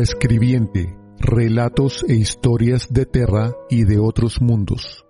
Escribiente, relatos e historias de Terra y de otros mundos.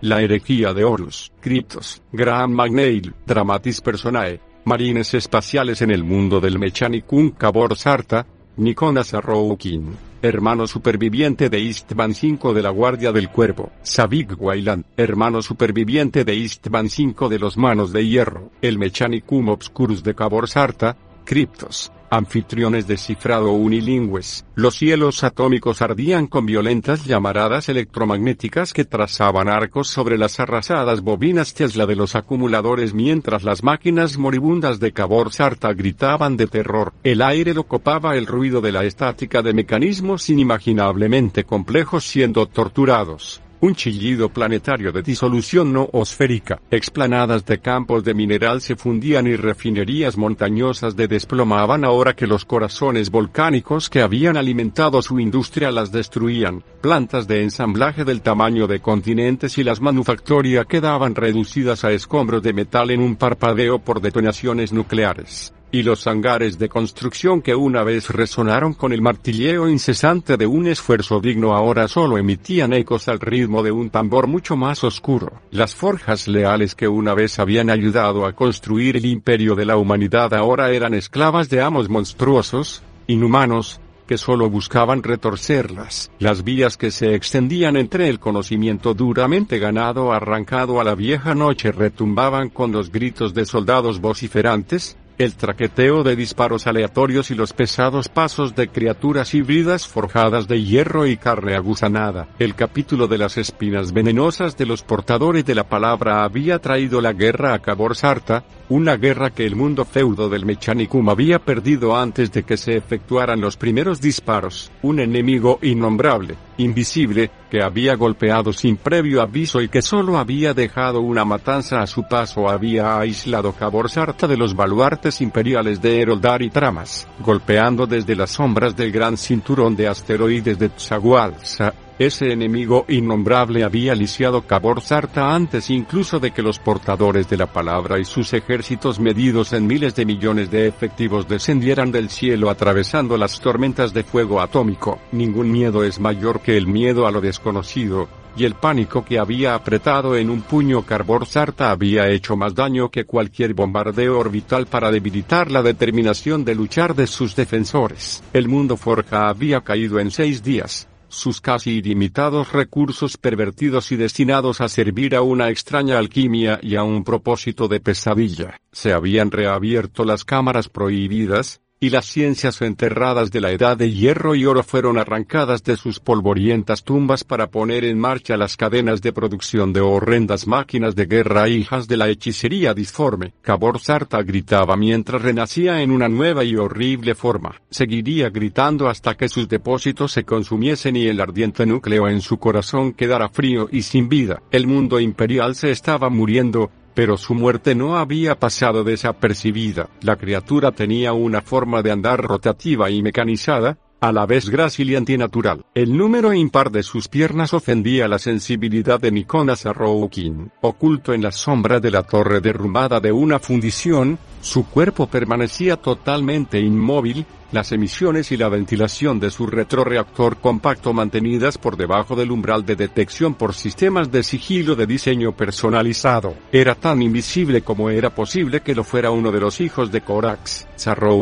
La herejía de Horus, Cryptos, Graham McNeil, Dramatis Personae, Marines espaciales en el mundo del Mechanicum Cabor Sarta, Niconas Arroukin, hermano superviviente de Eastman 5 de la Guardia del Cuervo, Savik Wayland, hermano superviviente de Eastman 5 de los Manos de Hierro, el Mechanicum Obscurus de Cabor Sarta, Cryptos, anfitriones de cifrado unilingües. Los cielos atómicos ardían con violentas llamaradas electromagnéticas que trazaban arcos sobre las arrasadas bobinas Tesla de los acumuladores mientras las máquinas moribundas de Cabor Sarta gritaban de terror. El aire lo copaba el ruido de la estática de mecanismos inimaginablemente complejos siendo torturados un chillido planetario de disolución no osférica, explanadas de campos de mineral se fundían y refinerías montañosas de desplomaban ahora que los corazones volcánicos que habían alimentado su industria las destruían, plantas de ensamblaje del tamaño de continentes y las manufactorias quedaban reducidas a escombros de metal en un parpadeo por detonaciones nucleares y los hangares de construcción que una vez resonaron con el martilleo incesante de un esfuerzo digno ahora solo emitían ecos al ritmo de un tambor mucho más oscuro. Las forjas leales que una vez habían ayudado a construir el imperio de la humanidad ahora eran esclavas de amos monstruosos, inhumanos, que solo buscaban retorcerlas. Las vías que se extendían entre el conocimiento duramente ganado arrancado a la vieja noche retumbaban con los gritos de soldados vociferantes, el traqueteo de disparos aleatorios y los pesados pasos de criaturas híbridas forjadas de hierro y carne aguzanada. El capítulo de las espinas venenosas de los portadores de la palabra había traído la guerra a Cabor Sarta, una guerra que el mundo feudo del Mechanicum había perdido antes de que se efectuaran los primeros disparos. Un enemigo innombrable, invisible, había golpeado sin previo aviso y que solo había dejado una matanza a su paso había aislado Cabor Sarta de los baluartes imperiales de Eroldar y Tramas, golpeando desde las sombras del gran cinturón de asteroides de Tsagualsa, ese enemigo innombrable había lisiado Cabor Sarta antes incluso de que los portadores de la palabra y sus ejércitos medidos en miles de millones de efectivos descendieran del cielo atravesando las tormentas de fuego atómico. Ningún miedo es mayor que el miedo a lo desconocido, y el pánico que había apretado en un puño Cabor Sarta había hecho más daño que cualquier bombardeo orbital para debilitar la determinación de luchar de sus defensores. El mundo Forja había caído en seis días sus casi ilimitados recursos pervertidos y destinados a servir a una extraña alquimia y a un propósito de pesadilla. Se habían reabierto las cámaras prohibidas, y las ciencias enterradas de la edad de hierro y oro fueron arrancadas de sus polvorientas tumbas para poner en marcha las cadenas de producción de horrendas máquinas de guerra hijas de la hechicería disforme. Cabor Sarta gritaba mientras renacía en una nueva y horrible forma. Seguiría gritando hasta que sus depósitos se consumiesen y el ardiente núcleo en su corazón quedara frío y sin vida. El mundo imperial se estaba muriendo, pero su muerte no había pasado desapercibida. La criatura tenía una forma de andar rotativa y mecanizada, a la vez grácil y antinatural. El número impar de sus piernas ofendía la sensibilidad de Niconas Arroukin. Oculto en la sombra de la torre derrumbada de una fundición, su cuerpo permanecía totalmente inmóvil, las emisiones y la ventilación de su retroreactor compacto mantenidas por debajo del umbral de detección por sistemas de sigilo de diseño personalizado. Era tan invisible como era posible que lo fuera uno de los hijos de Corax.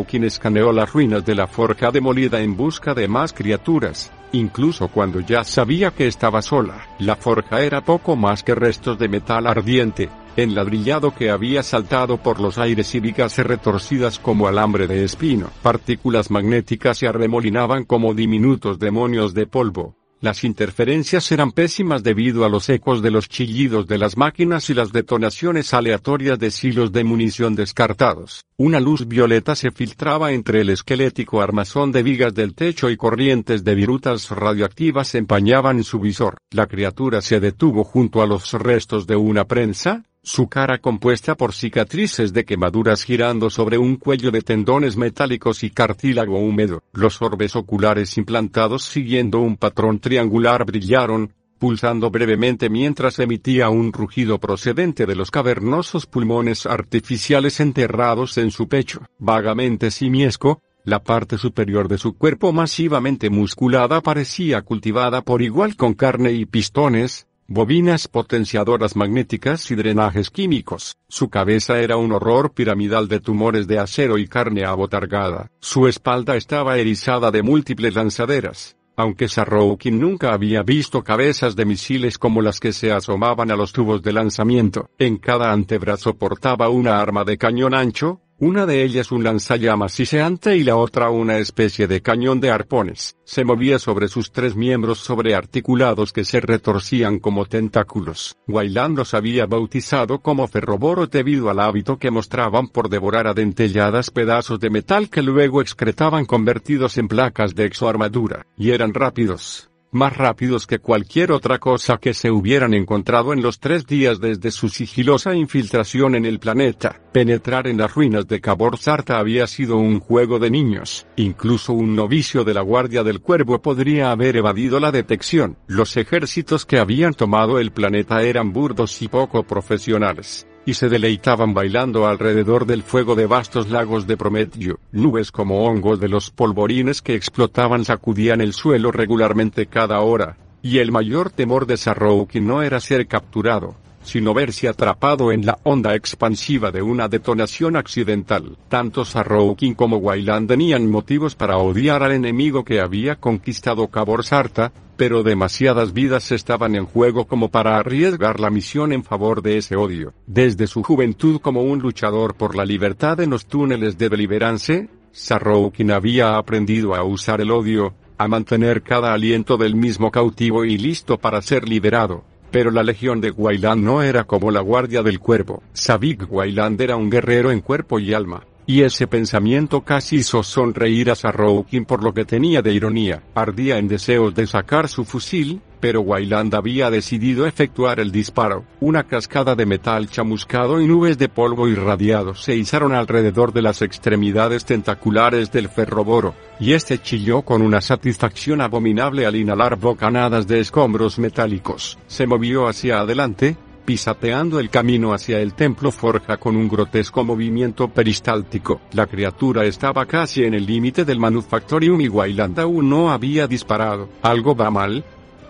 quien escaneó las ruinas de la forja demolida en busca de más criaturas, incluso cuando ya sabía que estaba sola. La forja era poco más que restos de metal ardiente, enladrillado que había saltado por los aires y vigas retorcidas como alambre de espino. Partículas magnéticas se arremolinaban como diminutos demonios de polvo. Las interferencias eran pésimas debido a los ecos de los chillidos de las máquinas y las detonaciones aleatorias de silos de munición descartados. Una luz violeta se filtraba entre el esquelético armazón de vigas del techo y corrientes de virutas radioactivas empañaban su visor. La criatura se detuvo junto a los restos de una prensa, su cara compuesta por cicatrices de quemaduras girando sobre un cuello de tendones metálicos y cartílago húmedo. Los orbes oculares implantados siguiendo un patrón triangular brillaron, pulsando brevemente mientras emitía un rugido procedente de los cavernosos pulmones artificiales enterrados en su pecho. Vagamente simiesco, la parte superior de su cuerpo masivamente musculada parecía cultivada por igual con carne y pistones, bobinas potenciadoras magnéticas y drenajes químicos. Su cabeza era un horror piramidal de tumores de acero y carne abotargada. Su espalda estaba erizada de múltiples lanzaderas. Aunque Sarroukin nunca había visto cabezas de misiles como las que se asomaban a los tubos de lanzamiento, en cada antebrazo portaba una arma de cañón ancho, una de ellas un lanzallamas siseante y la otra una especie de cañón de arpones. Se movía sobre sus tres miembros sobrearticulados que se retorcían como tentáculos. Wayland los había bautizado como ferroboro debido al hábito que mostraban por devorar adentelladas pedazos de metal que luego excretaban convertidos en placas de exoarmadura. Y eran rápidos más rápidos que cualquier otra cosa que se hubieran encontrado en los tres días desde su sigilosa infiltración en el planeta. Penetrar en las ruinas de Cabor Sarta había sido un juego de niños. Incluso un novicio de la Guardia del Cuervo podría haber evadido la detección. Los ejércitos que habían tomado el planeta eran burdos y poco profesionales y se deleitaban bailando alrededor del fuego de vastos lagos de Prometio. Nubes como hongos de los polvorines que explotaban sacudían el suelo regularmente cada hora, y el mayor temor de Sarroukin no era ser capturado, sino verse atrapado en la onda expansiva de una detonación accidental. Tanto Sarroukin como Wayland tenían motivos para odiar al enemigo que había conquistado Cabor Sarta, pero demasiadas vidas estaban en juego como para arriesgar la misión en favor de ese odio. Desde su juventud como un luchador por la libertad en los túneles de Deliverance, Sarroukin había aprendido a usar el odio, a mantener cada aliento del mismo cautivo y listo para ser liberado. Pero la legión de Wayland no era como la guardia del cuervo. Savik Wayland era un guerrero en cuerpo y alma. Y ese pensamiento casi hizo sonreír a Sarroukin por lo que tenía de ironía. Ardía en deseos de sacar su fusil, pero Wayland había decidido efectuar el disparo. Una cascada de metal chamuscado y nubes de polvo irradiado se izaron alrededor de las extremidades tentaculares del ferroboro, y este chilló con una satisfacción abominable al inhalar bocanadas de escombros metálicos. Se movió hacia adelante, pisateando el camino hacia el templo forja con un grotesco movimiento peristáltico. La criatura estaba casi en el límite del manufactorium y Wayland aún no había disparado. ¿Algo va mal?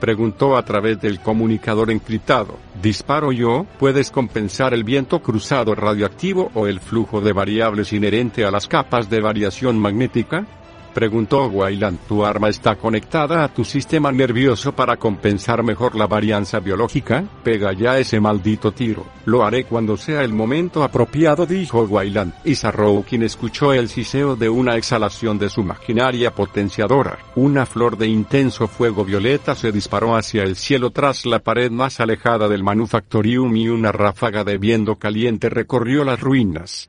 Preguntó a través del comunicador encriptado. ¿Disparo yo? ¿Puedes compensar el viento cruzado radioactivo o el flujo de variables inherente a las capas de variación magnética? Preguntó Wayland. ¿Tu arma está conectada a tu sistema nervioso para compensar mejor la varianza biológica? Pega ya ese maldito tiro. Lo haré cuando sea el momento apropiado, dijo Wayland. Y quien escuchó el siseo de una exhalación de su maquinaria potenciadora. Una flor de intenso fuego violeta se disparó hacia el cielo tras la pared más alejada del manufactorium y una ráfaga de viento caliente recorrió las ruinas.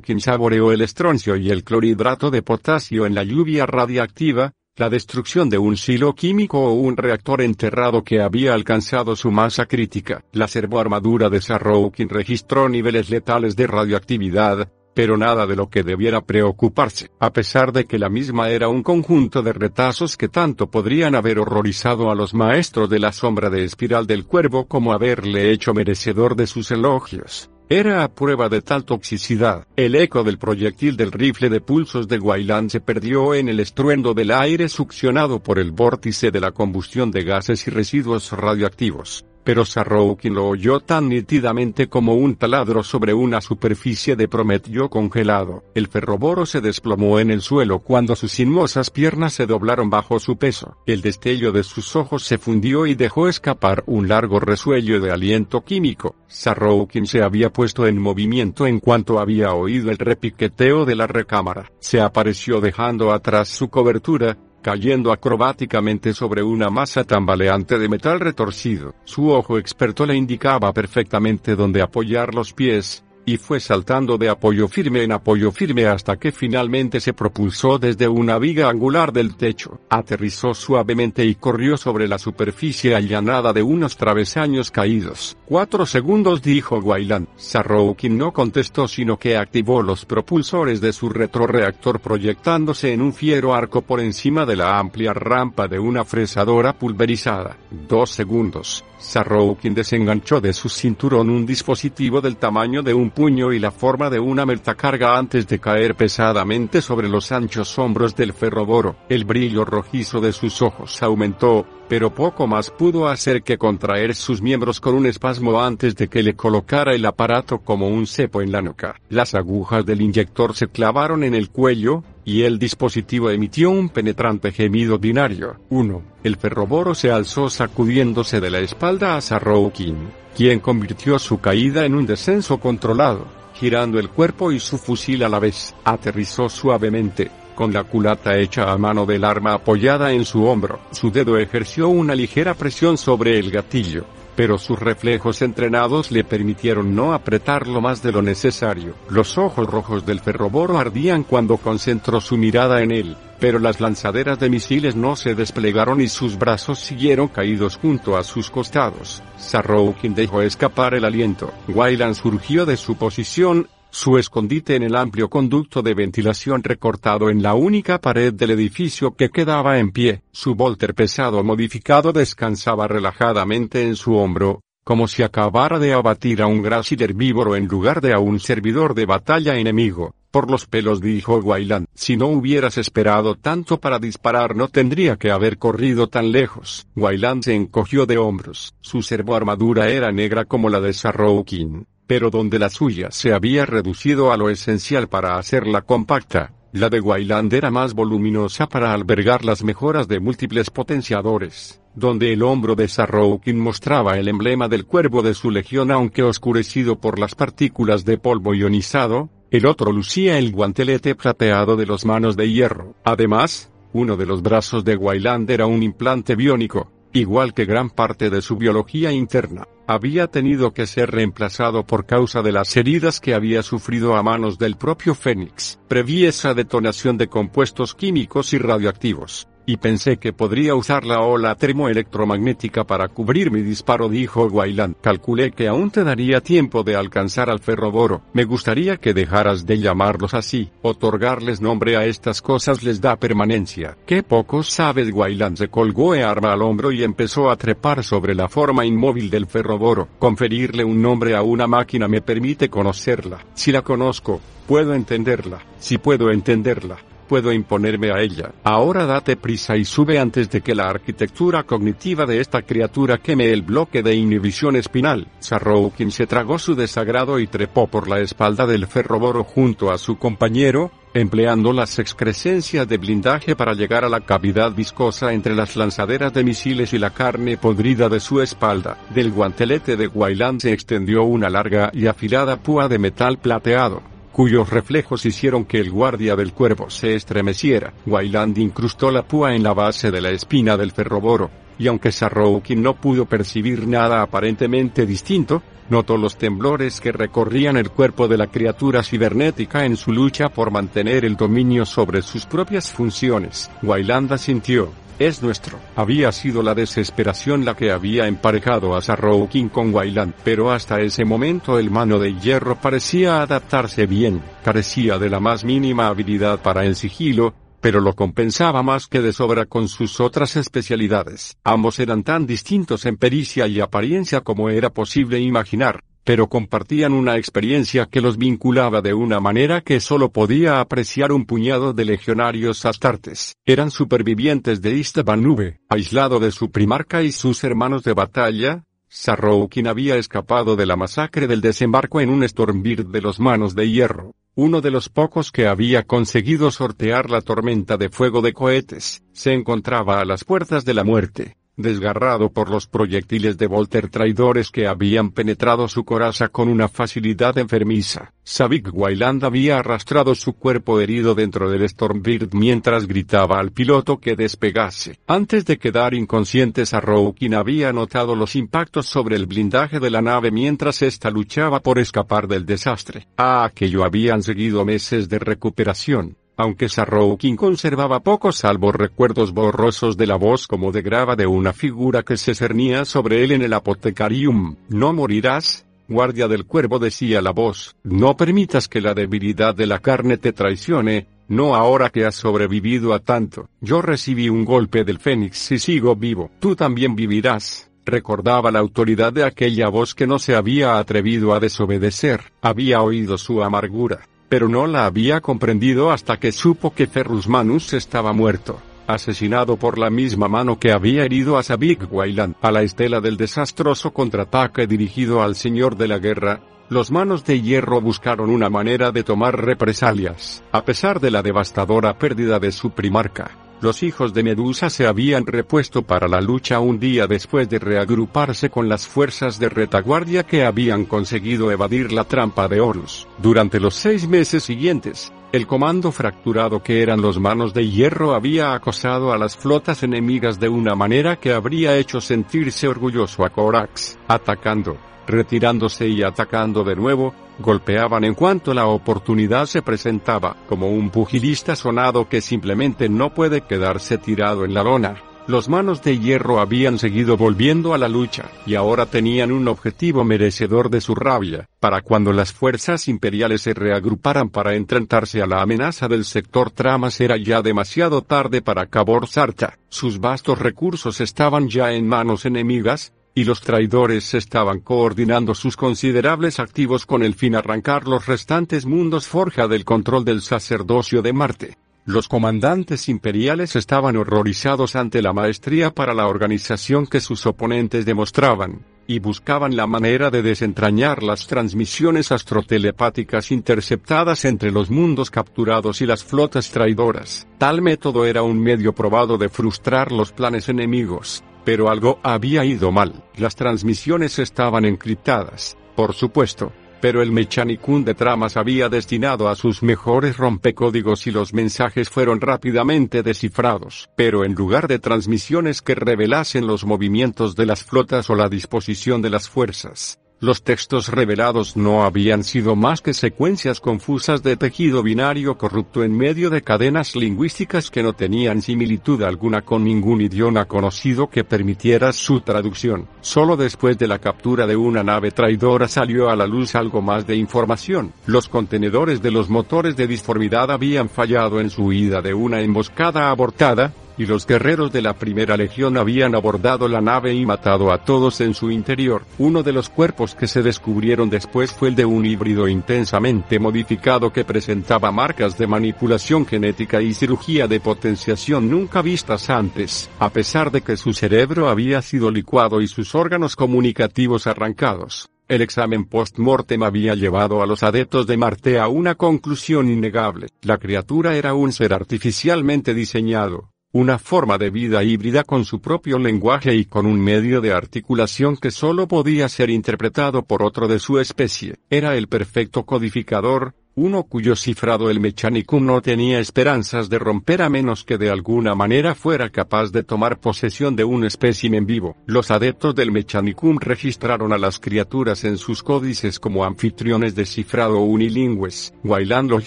quien saboreó el estroncio y el clorhidrato de potasio en la lluvia radiactiva, la destrucción de un silo químico o un reactor enterrado que había alcanzado su masa crítica. La servoarmadura de Sarroukin registró niveles letales de radioactividad, pero nada de lo que debiera preocuparse, a pesar de que la misma era un conjunto de retazos que tanto podrían haber horrorizado a los maestros de la sombra de espiral del cuervo como haberle hecho merecedor de sus elogios. Era a prueba de tal toxicidad. El eco del proyectil del rifle de pulsos de Guailán se perdió en el estruendo del aire succionado por el vórtice de la combustión de gases y residuos radioactivos pero Sarrowkin lo oyó tan nítidamente como un taladro sobre una superficie de prometio congelado. El ferroboro se desplomó en el suelo cuando sus sinuosas piernas se doblaron bajo su peso. El destello de sus ojos se fundió y dejó escapar un largo resuello de aliento químico. Sarrowkin se había puesto en movimiento en cuanto había oído el repiqueteo de la recámara. Se apareció dejando atrás su cobertura, cayendo acrobáticamente sobre una masa tambaleante de metal retorcido. Su ojo experto le indicaba perfectamente dónde apoyar los pies, y fue saltando de apoyo firme en apoyo firme hasta que finalmente se propulsó desde una viga angular del techo, aterrizó suavemente y corrió sobre la superficie allanada de unos travesaños caídos. Cuatro segundos dijo Wayland. Sarrowkin no contestó sino que activó los propulsores de su retroreactor proyectándose en un fiero arco por encima de la amplia rampa de una fresadora pulverizada. Dos segundos. Sarrowkin desenganchó de su cinturón un dispositivo del tamaño de un puño y la forma de una meltacarga antes de caer pesadamente sobre los anchos hombros del ferroboro. El brillo rojizo de sus ojos aumentó, pero poco más pudo hacer que contraer sus miembros con un espasmo antes de que le colocara el aparato como un cepo en la nuca. Las agujas del inyector se clavaron en el cuello, y el dispositivo emitió un penetrante gemido binario. 1. El ferroboro se alzó sacudiéndose de la espalda a Sarrowkin, quien convirtió su caída en un descenso controlado, girando el cuerpo y su fusil a la vez. Aterrizó suavemente, con la culata hecha a mano del arma apoyada en su hombro. Su dedo ejerció una ligera presión sobre el gatillo, pero sus reflejos entrenados le permitieron no apretarlo más de lo necesario. Los ojos rojos del ferroboro ardían cuando concentró su mirada en él, pero las lanzaderas de misiles no se desplegaron y sus brazos siguieron caídos junto a sus costados. Sarrowkin dejó escapar el aliento. Wayland surgió de su posición, su escondite en el amplio conducto de ventilación recortado en la única pared del edificio que quedaba en pie. Su volter pesado modificado descansaba relajadamente en su hombro, como si acabara de abatir a un grácil herbívoro en lugar de a un servidor de batalla enemigo. Por los pelos dijo Wayland, si no hubieras esperado tanto para disparar no tendría que haber corrido tan lejos. Wayland se encogió de hombros. Su servoarmadura era negra como la de Sarrowkin pero donde la suya se había reducido a lo esencial para hacerla compacta, la de Wayland era más voluminosa para albergar las mejoras de múltiples potenciadores, donde el hombro de Sarrowkin mostraba el emblema del cuervo de su legión aunque oscurecido por las partículas de polvo ionizado, el otro lucía el guantelete plateado de los manos de hierro. Además, uno de los brazos de Wayland era un implante biónico, igual que gran parte de su biología interna, había tenido que ser reemplazado por causa de las heridas que había sufrido a manos del propio Fénix. Preví esa detonación de compuestos químicos y radioactivos y pensé que podría usar la ola termoelectromagnética para cubrir mi disparo, dijo Wayland. Calculé que aún te daría tiempo de alcanzar al ferroboro. Me gustaría que dejaras de llamarlos así. Otorgarles nombre a estas cosas les da permanencia. Qué pocos sabes, Wayland se colgó e arma al hombro y empezó a trepar sobre la forma inmóvil del ferroboro. Conferirle un nombre a una máquina me permite conocerla. Si la conozco, puedo entenderla. Si puedo entenderla, puedo imponerme a ella. Ahora date prisa y sube antes de que la arquitectura cognitiva de esta criatura queme el bloque de inhibición espinal. Sarrowkin se tragó su desagrado y trepó por la espalda del ferroboro junto a su compañero, empleando las excrescencias de blindaje para llegar a la cavidad viscosa entre las lanzaderas de misiles y la carne podrida de su espalda. Del guantelete de Wayland se extendió una larga y afilada púa de metal plateado cuyos reflejos hicieron que el guardia del cuervo se estremeciera. Wayland incrustó la púa en la base de la espina del ferroboro, y aunque Sarrowkin no pudo percibir nada aparentemente distinto, notó los temblores que recorrían el cuerpo de la criatura cibernética en su lucha por mantener el dominio sobre sus propias funciones. Wayland sintió, es nuestro. Había sido la desesperación la que había emparejado a Sarrowkin con Wayland, pero hasta ese momento el mano de hierro parecía adaptarse bien, carecía de la más mínima habilidad para el sigilo, pero lo compensaba más que de sobra con sus otras especialidades. Ambos eran tan distintos en pericia y apariencia como era posible imaginar, pero compartían una experiencia que los vinculaba de una manera que solo podía apreciar un puñado de legionarios astartes. Eran supervivientes de Istabanube, aislado de su primarca y sus hermanos de batalla, Sarroukin había escapado de la masacre del desembarco en un Stormbird de los manos de hierro, uno de los pocos que había conseguido sortear la tormenta de fuego de cohetes, se encontraba a las puertas de la muerte desgarrado por los proyectiles de Volter traidores que habían penetrado su coraza con una facilidad enfermiza. Savik Wayland había arrastrado su cuerpo herido dentro del Stormbird mientras gritaba al piloto que despegase. Antes de quedar inconscientes a Roukin había notado los impactos sobre el blindaje de la nave mientras ésta luchaba por escapar del desastre. A aquello habían seguido meses de recuperación aunque Sarroukin conservaba pocos salvo recuerdos borrosos de la voz como de grava de una figura que se cernía sobre él en el apotecarium. No morirás, guardia del cuervo decía la voz, no permitas que la debilidad de la carne te traicione, no ahora que has sobrevivido a tanto. Yo recibí un golpe del fénix y sigo vivo. Tú también vivirás. Recordaba la autoridad de aquella voz que no se había atrevido a desobedecer. Había oído su amargura pero no la había comprendido hasta que supo que Ferrus Manus estaba muerto, asesinado por la misma mano que había herido a Sabik Wayland. A la estela del desastroso contraataque dirigido al señor de la guerra, los manos de hierro buscaron una manera de tomar represalias, a pesar de la devastadora pérdida de su primarca. Los hijos de Medusa se habían repuesto para la lucha un día después de reagruparse con las fuerzas de retaguardia que habían conseguido evadir la trampa de Horus. Durante los seis meses siguientes, el comando fracturado que eran los manos de hierro había acosado a las flotas enemigas de una manera que habría hecho sentirse orgulloso a Corax, atacando, retirándose y atacando de nuevo, golpeaban en cuanto la oportunidad se presentaba, como un pugilista sonado que simplemente no puede quedarse tirado en la lona. Los manos de hierro habían seguido volviendo a la lucha, y ahora tenían un objetivo merecedor de su rabia, para cuando las fuerzas imperiales se reagruparan para enfrentarse a la amenaza del sector tramas era ya demasiado tarde para Cabor Sarta, sus vastos recursos estaban ya en manos enemigas, y los traidores estaban coordinando sus considerables activos con el fin arrancar los restantes mundos forja del control del sacerdocio de Marte. Los comandantes imperiales estaban horrorizados ante la maestría para la organización que sus oponentes demostraban, y buscaban la manera de desentrañar las transmisiones astrotelepáticas interceptadas entre los mundos capturados y las flotas traidoras. Tal método era un medio probado de frustrar los planes enemigos, pero algo había ido mal. Las transmisiones estaban encriptadas, por supuesto, pero el Mechanicum de tramas había destinado a sus mejores rompecódigos y los mensajes fueron rápidamente descifrados. Pero en lugar de transmisiones que revelasen los movimientos de las flotas o la disposición de las fuerzas, los textos revelados no habían sido más que secuencias confusas de tejido binario corrupto en medio de cadenas lingüísticas que no tenían similitud alguna con ningún idioma conocido que permitiera su traducción. Solo después de la captura de una nave traidora salió a la luz algo más de información. Los contenedores de los motores de disformidad habían fallado en su huida de una emboscada abortada, y los guerreros de la primera legión habían abordado la nave y matado a todos en su interior. Uno de los cuerpos que se descubrieron después fue el de un híbrido intensamente modificado que presentaba marcas de manipulación genética y cirugía de potenciación nunca vistas antes, a pesar de que su cerebro había sido licuado y sus órganos comunicativos arrancados. El examen post-mortem había llevado a los adeptos de Marte a una conclusión innegable. La criatura era un ser artificialmente diseñado, una forma de vida híbrida con su propio lenguaje y con un medio de articulación que solo podía ser interpretado por otro de su especie. Era el perfecto codificador, uno cuyo cifrado el Mechanicum no tenía esperanzas de romper a menos que de alguna manera fuera capaz de tomar posesión de un espécimen vivo. Los adeptos del Mechanicum registraron a las criaturas en sus códices como anfitriones de cifrado unilingües. Wayland los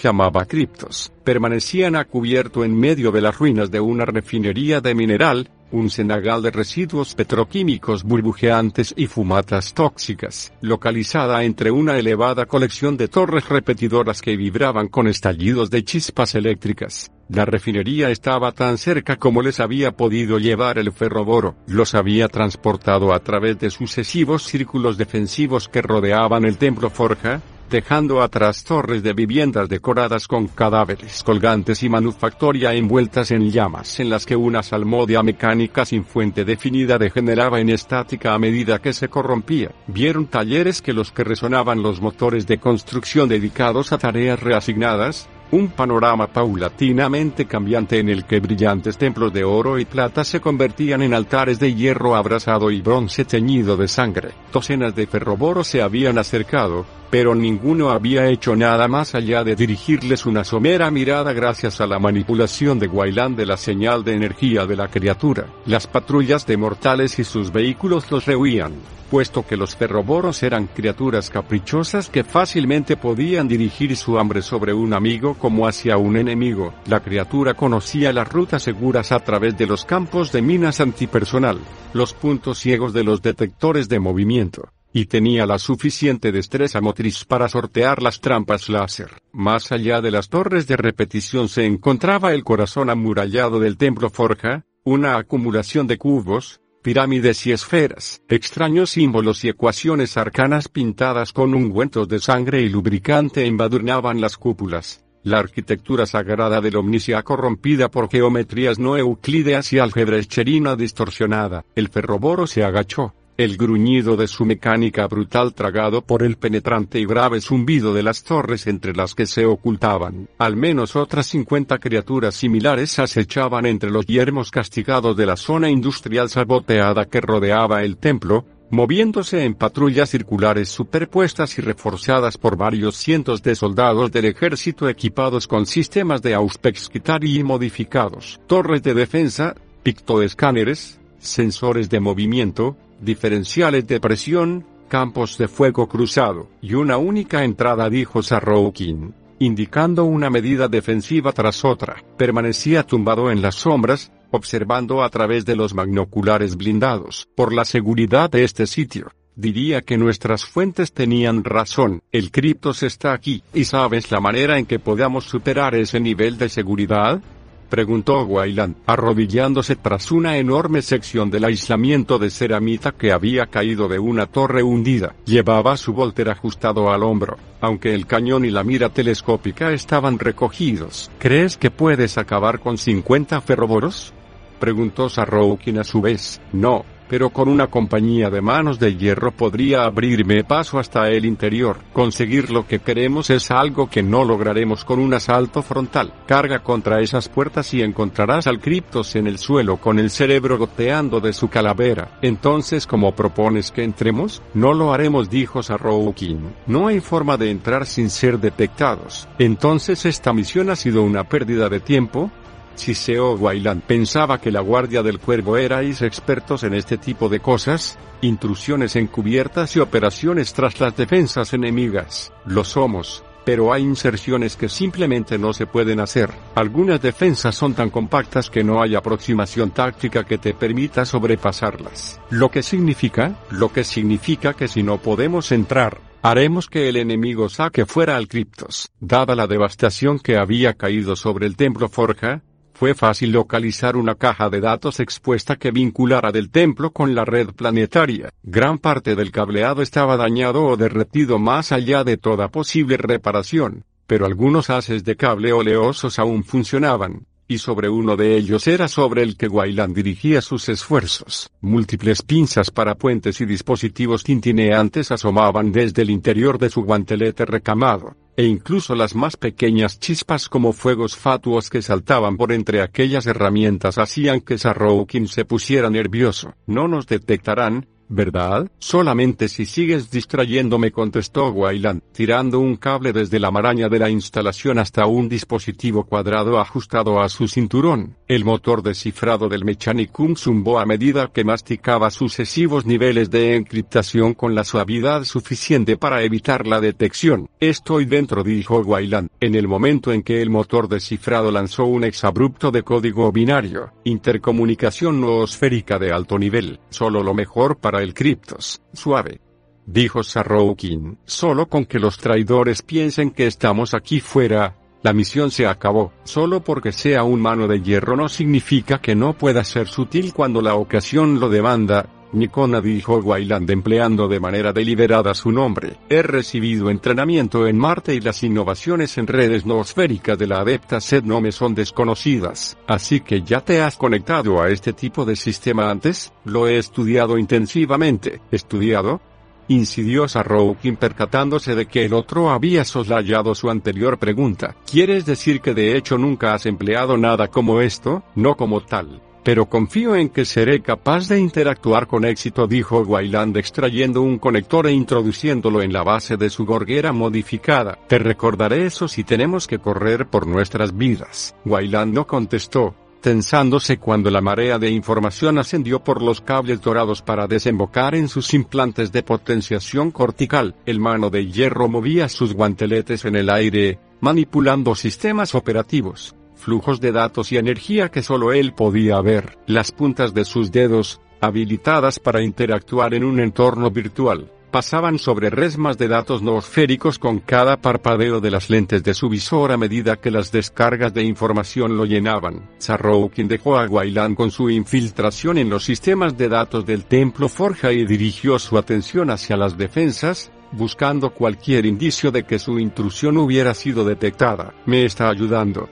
llamaba criptos. Permanecían a cubierto en medio de las ruinas de una refinería de mineral, un cenagal de residuos petroquímicos burbujeantes y fumatas tóxicas, localizada entre una elevada colección de torres repetidoras que vibraban con estallidos de chispas eléctricas. La refinería estaba tan cerca como les había podido llevar el ferroboro, los había transportado a través de sucesivos círculos defensivos que rodeaban el templo Forja, dejando atrás torres de viviendas decoradas con cadáveres colgantes y manufactoria envueltas en llamas en las que una salmodia mecánica sin fuente definida degeneraba en estática a medida que se corrompía. Vieron talleres que los que resonaban los motores de construcción dedicados a tareas reasignadas, un panorama paulatinamente cambiante en el que brillantes templos de oro y plata se convertían en altares de hierro abrasado y bronce teñido de sangre. Docenas de ferroboros se habían acercado, pero ninguno había hecho nada más allá de dirigirles una somera mirada gracias a la manipulación de Guailán de la señal de energía de la criatura. Las patrullas de mortales y sus vehículos los rehuían puesto que los ferroboros eran criaturas caprichosas que fácilmente podían dirigir su hambre sobre un amigo como hacia un enemigo. La criatura conocía las rutas seguras a través de los campos de minas antipersonal, los puntos ciegos de los detectores de movimiento, y tenía la suficiente destreza motriz para sortear las trampas láser. Más allá de las torres de repetición se encontraba el corazón amurallado del templo Forja, una acumulación de cubos, pirámides y esferas, extraños símbolos y ecuaciones arcanas pintadas con ungüentos de sangre y lubricante embadurnaban las cúpulas. La arquitectura sagrada del omnisia corrompida por geometrías no euclídeas y álgebra escherina distorsionada. El ferroboro se agachó, el gruñido de su mecánica brutal tragado por el penetrante y grave zumbido de las torres entre las que se ocultaban. Al menos otras 50 criaturas similares acechaban entre los yermos castigados de la zona industrial saboteada que rodeaba el templo, moviéndose en patrullas circulares superpuestas y reforzadas por varios cientos de soldados del ejército equipados con sistemas de Auspexquitari y modificados, torres de defensa, pictoescáneres, sensores de movimiento, diferenciales de presión, campos de fuego cruzado, y una única entrada dijo Sarroukin, indicando una medida defensiva tras otra. Permanecía tumbado en las sombras, observando a través de los magnoculares blindados. Por la seguridad de este sitio, diría que nuestras fuentes tenían razón. El Criptos está aquí. ¿Y sabes la manera en que podamos superar ese nivel de seguridad? Preguntó Wayland, arrodillándose tras una enorme sección del aislamiento de ceramita que había caído de una torre hundida. Llevaba su volter ajustado al hombro, aunque el cañón y la mira telescópica estaban recogidos. ¿Crees que puedes acabar con 50 ferroboros? preguntó Sarroukin a su vez. No, pero con una compañía de manos de hierro podría abrirme paso hasta el interior. Conseguir lo que queremos es algo que no lograremos con un asalto frontal. Carga contra esas puertas y encontrarás al Criptos en el suelo con el cerebro goteando de su calavera. Entonces, ¿cómo propones que entremos? No lo haremos, dijo Sarroukin. No hay forma de entrar sin ser detectados. Entonces esta misión ha sido una pérdida de tiempo, Siseo Wayland pensaba que la Guardia del Cuervo erais expertos en este tipo de cosas, intrusiones encubiertas y operaciones tras las defensas enemigas. Lo somos, pero hay inserciones que simplemente no se pueden hacer. Algunas defensas son tan compactas que no hay aproximación táctica que te permita sobrepasarlas. Lo que significa, lo que significa que si no podemos entrar, haremos que el enemigo saque fuera al Criptos. Dada la devastación que había caído sobre el templo Forja, fue fácil localizar una caja de datos expuesta que vinculara del templo con la red planetaria. Gran parte del cableado estaba dañado o derretido más allá de toda posible reparación, pero algunos haces de cable oleosos aún funcionaban y sobre uno de ellos era sobre el que Wayland dirigía sus esfuerzos. Múltiples pinzas para puentes y dispositivos tintineantes asomaban desde el interior de su guantelete recamado, e incluso las más pequeñas chispas como fuegos fatuos que saltaban por entre aquellas herramientas hacían que Sarroukin se pusiera nervioso. No nos detectarán, ¿verdad? Solamente si sigues distrayéndome contestó Wayland, tirando un cable desde la maraña de la instalación hasta un dispositivo cuadrado ajustado a su cinturón. El motor descifrado del Mechanicum zumbó a medida que masticaba sucesivos niveles de encriptación con la suavidad suficiente para evitar la detección. Estoy dentro dijo Wayland, en el momento en que el motor descifrado lanzó un exabrupto de código binario, intercomunicación noosférica de alto nivel, solo lo mejor para el Cryptos, suave. Dijo Sarroukin, solo con que los traidores piensen que estamos aquí fuera, la misión se acabó. Solo porque sea un mano de hierro no significa que no pueda ser sutil cuando la ocasión lo demanda, Nikona dijo Wayland empleando de manera deliberada su nombre. He recibido entrenamiento en Marte y las innovaciones en redes noosféricas de la adepta SED no me son desconocidas. Así que ya te has conectado a este tipo de sistema antes, lo he estudiado intensivamente. ¿Estudiado? incidió Sarroukin percatándose de que el otro había soslayado su anterior pregunta. ¿Quieres decir que de hecho nunca has empleado nada como esto? No como tal pero confío en que seré capaz de interactuar con éxito, dijo Wayland extrayendo un conector e introduciéndolo en la base de su gorguera modificada. Te recordaré eso si tenemos que correr por nuestras vidas. Wayland no contestó, tensándose cuando la marea de información ascendió por los cables dorados para desembocar en sus implantes de potenciación cortical. El mano de hierro movía sus guanteletes en el aire, manipulando sistemas operativos flujos de datos y energía que solo él podía ver. Las puntas de sus dedos, habilitadas para interactuar en un entorno virtual, pasaban sobre resmas de datos noosféricos con cada parpadeo de las lentes de su visor a medida que las descargas de información lo llenaban. Sarroukin dejó a Wayland con su infiltración en los sistemas de datos del templo Forja y dirigió su atención hacia las defensas, buscando cualquier indicio de que su intrusión hubiera sido detectada. Me está ayudando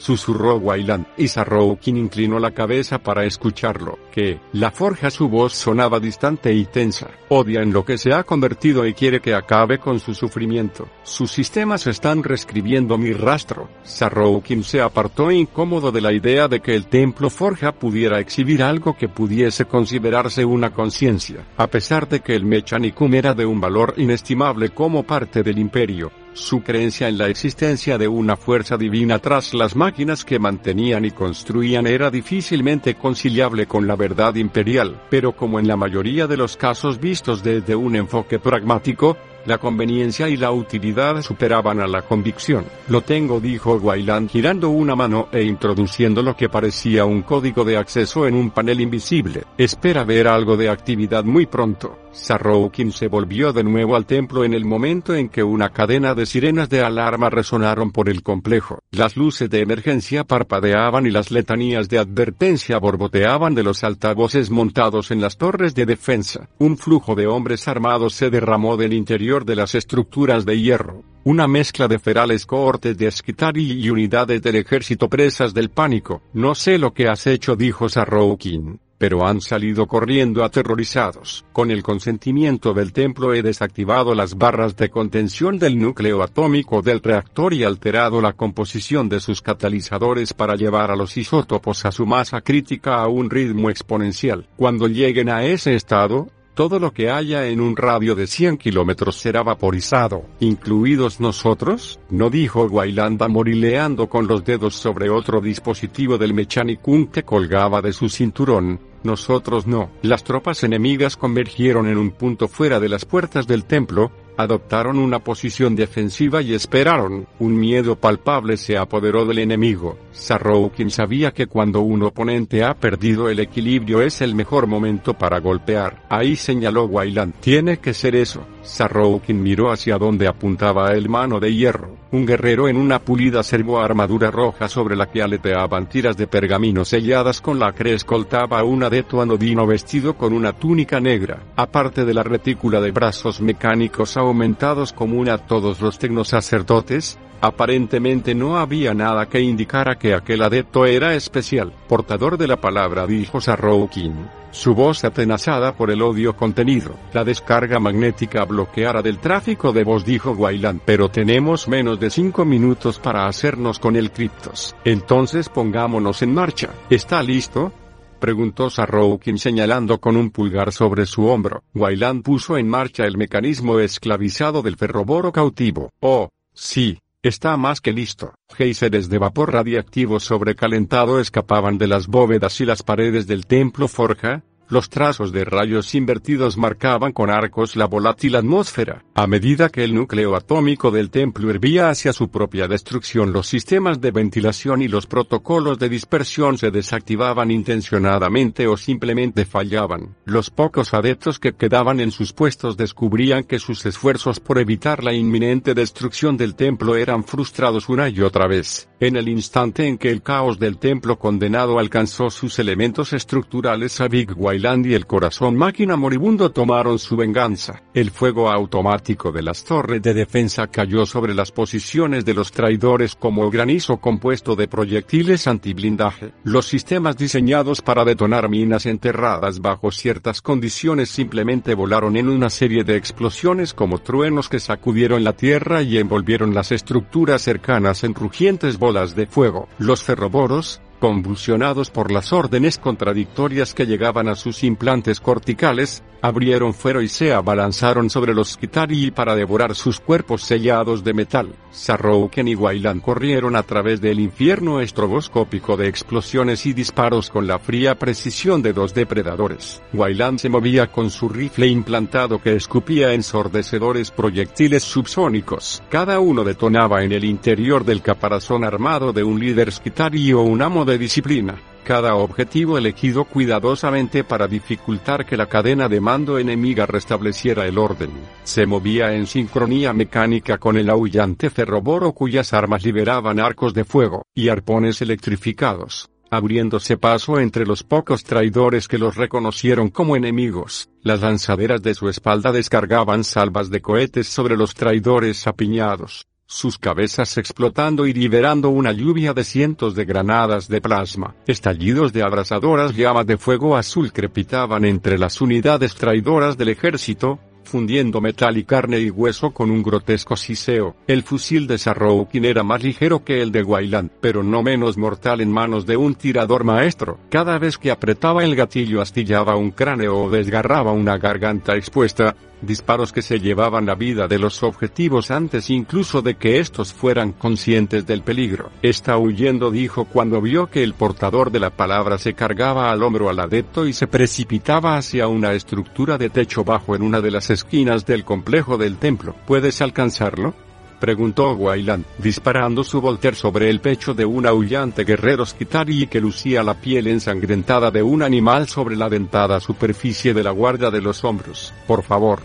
susurró Wayland, y Sarroukin inclinó la cabeza para escucharlo, que, la forja su voz sonaba distante y tensa, odia en lo que se ha convertido y quiere que acabe con su sufrimiento. Sus sistemas están reescribiendo mi rastro. Sarroukin se apartó incómodo de la idea de que el templo forja pudiera exhibir algo que pudiese considerarse una conciencia, a pesar de que el Mechanicum era de un valor inestimable como parte del imperio. Su creencia en la existencia de una fuerza divina tras las máquinas que mantenían y construían era difícilmente conciliable con la verdad imperial, pero como en la mayoría de los casos vistos desde un enfoque pragmático, la conveniencia y la utilidad superaban a la convicción. Lo tengo, dijo Wayland girando una mano e introduciendo lo que parecía un código de acceso en un panel invisible. Espera ver algo de actividad muy pronto. Sarroukin se volvió de nuevo al templo en el momento en que una cadena de sirenas de alarma resonaron por el complejo. Las luces de emergencia parpadeaban y las letanías de advertencia borboteaban de los altavoces montados en las torres de defensa. Un flujo de hombres armados se derramó del interior de las estructuras de hierro. Una mezcla de ferales cohortes de Skitari y unidades del ejército presas del pánico. No sé lo que has hecho, dijo Sarroukin pero han salido corriendo aterrorizados. Con el consentimiento del templo he desactivado las barras de contención del núcleo atómico del reactor y alterado la composición de sus catalizadores para llevar a los isótopos a su masa crítica a un ritmo exponencial. Cuando lleguen a ese estado, todo lo que haya en un radio de 100 kilómetros será vaporizado, incluidos nosotros, no dijo Guaylanda morileando con los dedos sobre otro dispositivo del Mechanicum que colgaba de su cinturón, nosotros no. Las tropas enemigas convergieron en un punto fuera de las puertas del templo, adoptaron una posición defensiva y esperaron. Un miedo palpable se apoderó del enemigo. Sarroukin sabía que cuando un oponente ha perdido el equilibrio es el mejor momento para golpear. Ahí señaló Wayland. Tiene que ser eso. Sarroukin miró hacia donde apuntaba el mano de hierro. Un guerrero en una pulida servo armadura roja sobre la que aleteaban tiras de pergamino selladas con la que escoltaba un adepto anodino vestido con una túnica negra. Aparte de la retícula de brazos mecánicos aumentados común a todos los tecnosacerdotes, Aparentemente no había nada que indicara que aquel adepto era especial. Portador de la palabra dijo Sarroukin. Su voz atenazada por el odio contenido. La descarga magnética bloqueara del tráfico de voz dijo Wayland. Pero tenemos menos de cinco minutos para hacernos con el criptos. Entonces pongámonos en marcha. ¿Está listo? Preguntó Sarroukin señalando con un pulgar sobre su hombro. Wayland puso en marcha el mecanismo esclavizado del ferroboro cautivo. Oh, sí, Está más que listo. Géiseres de vapor radiactivo sobrecalentado escapaban de las bóvedas y las paredes del templo Forja, los trazos de rayos invertidos marcaban con arcos la volátil atmósfera. A medida que el núcleo atómico del templo hervía hacia su propia destrucción, los sistemas de ventilación y los protocolos de dispersión se desactivaban intencionadamente o simplemente fallaban. Los pocos adeptos que quedaban en sus puestos descubrían que sus esfuerzos por evitar la inminente destrucción del templo eran frustrados una y otra vez. En el instante en que el caos del templo condenado alcanzó sus elementos estructurales a Big y el corazón máquina moribundo tomaron su venganza. El fuego automático de las torres de defensa cayó sobre las posiciones de los traidores como granizo compuesto de proyectiles antiblindaje. Los sistemas diseñados para detonar minas enterradas bajo ciertas condiciones simplemente volaron en una serie de explosiones como truenos que sacudieron la tierra y envolvieron las estructuras cercanas en rugientes bolas de fuego. Los ferroboros, convulsionados por las órdenes contradictorias que llegaban a sus implantes corticales, abrieron fuero y se abalanzaron sobre los Kitari para devorar sus cuerpos sellados de metal. Sarrouken y Wayland corrieron a través del infierno estroboscópico de explosiones y disparos con la fría precisión de dos depredadores. Wayland se movía con su rifle implantado que escupía ensordecedores proyectiles subsónicos. Cada uno detonaba en el interior del caparazón armado de un líder Skitari o un amo de disciplina cada objetivo elegido cuidadosamente para dificultar que la cadena de mando enemiga restableciera el orden. Se movía en sincronía mecánica con el aullante ferroboro cuyas armas liberaban arcos de fuego y arpones electrificados, abriéndose paso entre los pocos traidores que los reconocieron como enemigos. Las lanzaderas de su espalda descargaban salvas de cohetes sobre los traidores apiñados sus cabezas explotando y liberando una lluvia de cientos de granadas de plasma. Estallidos de abrasadoras llamas de fuego azul crepitaban entre las unidades traidoras del ejército, fundiendo metal y carne y hueso con un grotesco siseo. El fusil de Sarroukin era más ligero que el de Wayland, pero no menos mortal en manos de un tirador maestro. Cada vez que apretaba el gatillo astillaba un cráneo o desgarraba una garganta expuesta, disparos que se llevaban la vida de los objetivos antes incluso de que estos fueran conscientes del peligro. Está huyendo dijo cuando vio que el portador de la palabra se cargaba al hombro al adepto y se precipitaba hacia una estructura de techo bajo en una de las esquinas del complejo del templo. ¿Puedes alcanzarlo? Preguntó Wayland, disparando su volter sobre el pecho de un aullante guerrero skitari que lucía la piel ensangrentada de un animal sobre la dentada superficie de la guardia de los hombros. Por favor.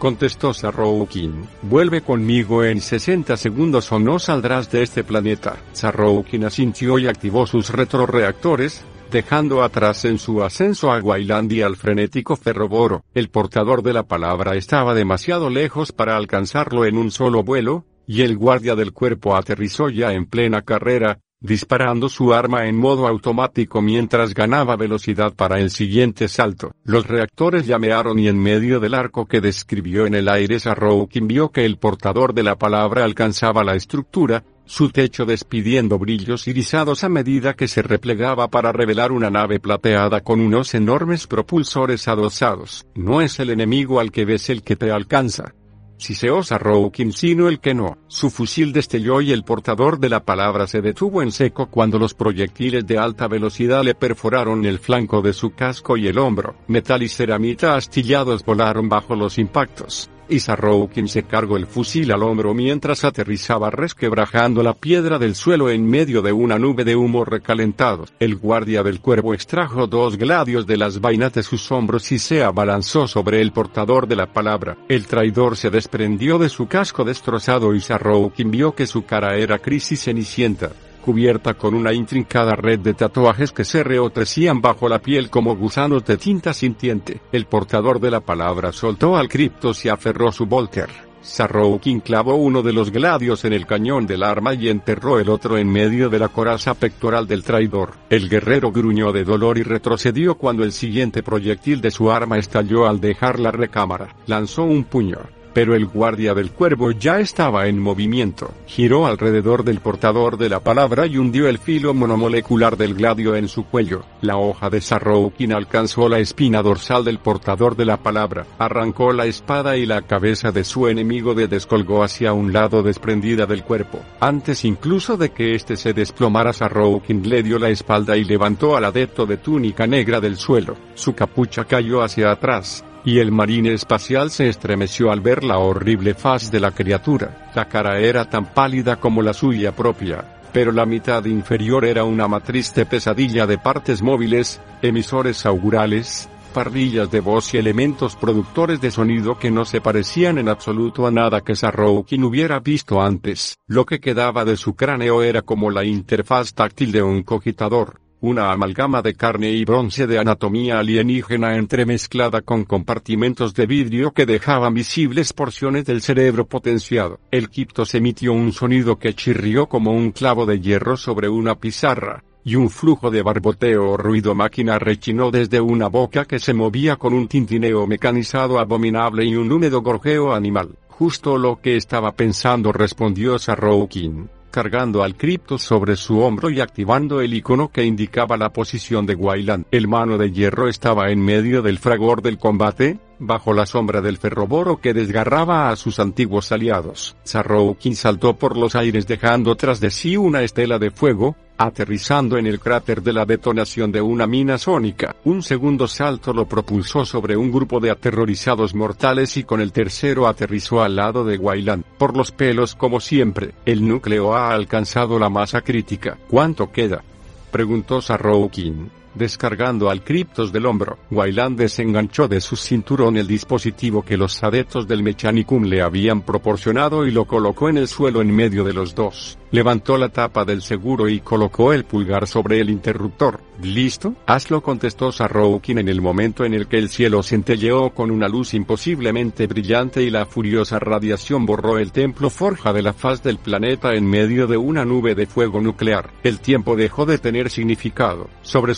Contestó Sarroukin. Vuelve conmigo en 60 segundos o no saldrás de este planeta. Sarroukin asintió y activó sus retroreactores, dejando atrás en su ascenso a Wayland y al frenético ferroboro. El portador de la palabra estaba demasiado lejos para alcanzarlo en un solo vuelo, y el guardia del cuerpo aterrizó ya en plena carrera, disparando su arma en modo automático mientras ganaba velocidad para el siguiente salto. Los reactores llamearon y en medio del arco que describió en el aire Sarroukin vio que el portador de la palabra alcanzaba la estructura, su techo despidiendo brillos irisados a medida que se replegaba para revelar una nave plateada con unos enormes propulsores adosados. No es el enemigo al que ves el que te alcanza, si se osa Roukin sino el que no. Su fusil destelló y el portador de la palabra se detuvo en seco cuando los proyectiles de alta velocidad le perforaron el flanco de su casco y el hombro. Metal y ceramita astillados volaron bajo los impactos y Sarroukin se cargó el fusil al hombro mientras aterrizaba resquebrajando la piedra del suelo en medio de una nube de humo recalentado. El guardia del cuervo extrajo dos gladios de las vainas de sus hombros y se abalanzó sobre el portador de la palabra. El traidor se desprendió de su casco destrozado y Sarroukin vio que su cara era crisis cenicienta cubierta con una intrincada red de tatuajes que se reotrecían bajo la piel como gusanos de tinta sintiente. El portador de la palabra soltó al cripto y aferró su volter. Sarroukin clavó uno de los gladios en el cañón del arma y enterró el otro en medio de la coraza pectoral del traidor. El guerrero gruñó de dolor y retrocedió cuando el siguiente proyectil de su arma estalló al dejar la recámara. Lanzó un puño pero el guardia del cuervo ya estaba en movimiento. Giró alrededor del portador de la palabra y hundió el filo monomolecular del gladio en su cuello. La hoja de Sarroukin alcanzó la espina dorsal del portador de la palabra, arrancó la espada y la cabeza de su enemigo de descolgó hacia un lado desprendida del cuerpo. Antes incluso de que éste se desplomara Sarroukin le dio la espalda y levantó al adepto de túnica negra del suelo. Su capucha cayó hacia atrás, y el marine espacial se estremeció al ver la horrible faz de la criatura. La cara era tan pálida como la suya propia, pero la mitad inferior era una matriste pesadilla de partes móviles, emisores augurales, parrillas de voz y elementos productores de sonido que no se parecían en absoluto a nada que Sarroukin hubiera visto antes. Lo que quedaba de su cráneo era como la interfaz táctil de un cogitador una amalgama de carne y bronce de anatomía alienígena entremezclada con compartimentos de vidrio que dejaban visibles porciones del cerebro potenciado. El Quiptos emitió un sonido que chirrió como un clavo de hierro sobre una pizarra, y un flujo de barboteo o ruido máquina rechinó desde una boca que se movía con un tintineo mecanizado abominable y un húmedo gorjeo animal. Justo lo que estaba pensando respondió Sarroukin cargando al cripto sobre su hombro y activando el icono que indicaba la posición de Wayland. El mano de hierro estaba en medio del fragor del combate, bajo la sombra del ferroboro que desgarraba a sus antiguos aliados. Sarroukin saltó por los aires dejando tras de sí una estela de fuego, aterrizando en el cráter de la detonación de una mina sónica. Un segundo salto lo propulsó sobre un grupo de aterrorizados mortales y con el tercero aterrizó al lado de Wayland. Por los pelos como siempre, el núcleo ha alcanzado la masa crítica. ¿Cuánto queda? preguntó Sarroukin descargando al criptos del hombro. Wayland desenganchó de su cinturón el dispositivo que los adeptos del Mechanicum le habían proporcionado y lo colocó en el suelo en medio de los dos. Levantó la tapa del seguro y colocó el pulgar sobre el interruptor. ¿Listo? Hazlo contestó Sarroukin en el momento en el que el cielo centelleó con una luz imposiblemente brillante y la furiosa radiación borró el templo forja de la faz del planeta en medio de una nube de fuego nuclear. El tiempo dejó de tener significado. Sobre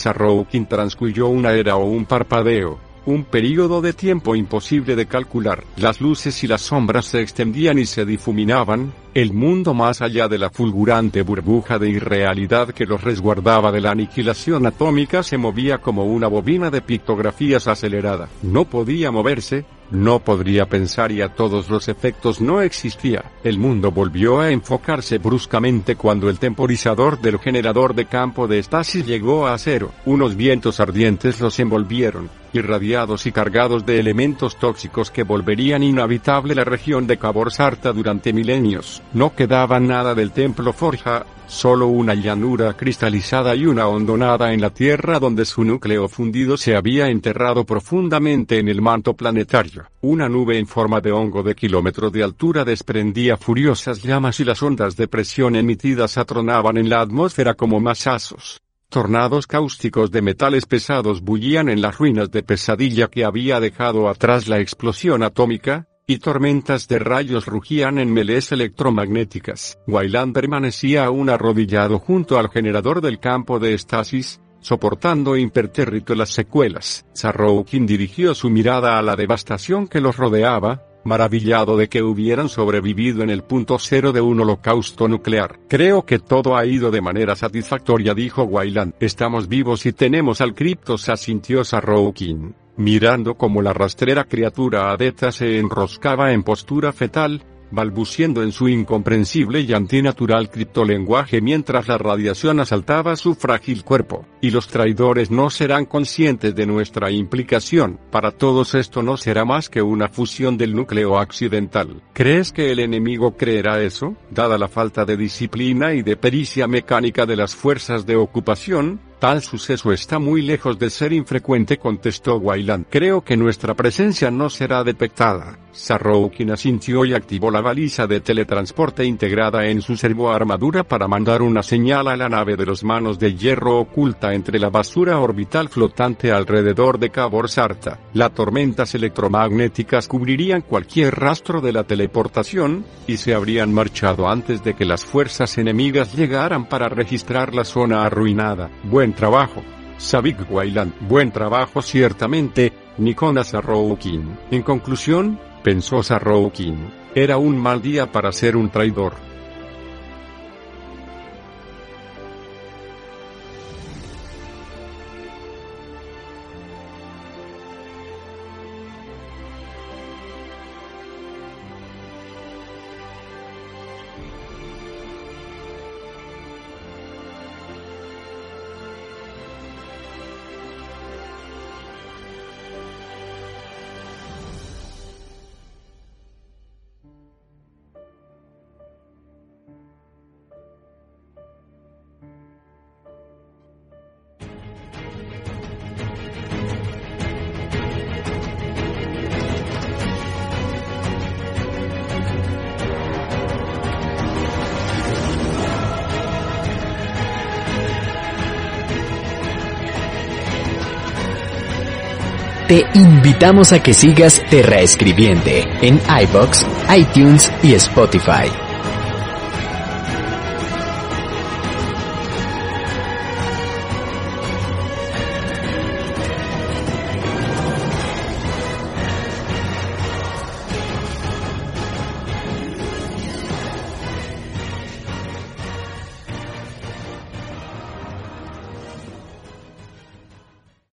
transcurrió una era o un parpadeo un período de tiempo imposible de calcular. Las luces y las sombras se extendían y se difuminaban, el mundo más allá de la fulgurante burbuja de irrealidad que los resguardaba de la aniquilación atómica se movía como una bobina de pictografías acelerada. No podía moverse, no podría pensar y a todos los efectos no existía. El mundo volvió a enfocarse bruscamente cuando el temporizador del generador de campo de estasis llegó a cero. Unos vientos ardientes los envolvieron, irradiados y cargados de elementos tóxicos que volverían inhabitable la región de Cabor Sarta durante milenios. No quedaba nada del templo Forja, solo una llanura cristalizada y una hondonada en la Tierra donde su núcleo fundido se había enterrado profundamente en el manto planetario. Una nube en forma de hongo de kilómetros de altura desprendía furiosas llamas y las ondas de presión emitidas atronaban en la atmósfera como masazos. Tornados cáusticos de metales pesados bullían en las ruinas de pesadilla que había dejado atrás la explosión atómica, y tormentas de rayos rugían en melés electromagnéticas. Wayland permanecía aún arrodillado junto al generador del campo de estasis, soportando impertérrito las secuelas. Sarroukin dirigió su mirada a la devastación que los rodeaba, maravillado de que hubieran sobrevivido en el punto cero de un holocausto nuclear. Creo que todo ha ido de manera satisfactoria, dijo Wayland. Estamos vivos y tenemos al criptos, asintió Sarroukin mirando como la rastrera criatura adeta se enroscaba en postura fetal, balbuciendo en su incomprensible y antinatural criptolenguaje mientras la radiación asaltaba su frágil cuerpo, y los traidores no serán conscientes de nuestra implicación. Para todos esto no será más que una fusión del núcleo accidental. ¿Crees que el enemigo creerá eso? Dada la falta de disciplina y de pericia mecánica de las fuerzas de ocupación, Tal suceso está muy lejos de ser infrecuente, contestó Wayland. Creo que nuestra presencia no será detectada. Sarroukin asintió y activó la baliza de teletransporte integrada en su servoarmadura para mandar una señal a la nave de los manos de hierro oculta entre la basura orbital flotante alrededor de Cabo Sarta. Las tormentas electromagnéticas cubrirían cualquier rastro de la teleportación, y se habrían marchado antes de que las fuerzas enemigas llegaran para registrar la zona arruinada. Trabajo. Savik Wayland. Buen trabajo ciertamente, Nikona Sarroukin. En conclusión, pensó Sarrowkin. Era un mal día para ser un traidor. Te invitamos a que sigas Terra Escribiente en iBox, iTunes y Spotify.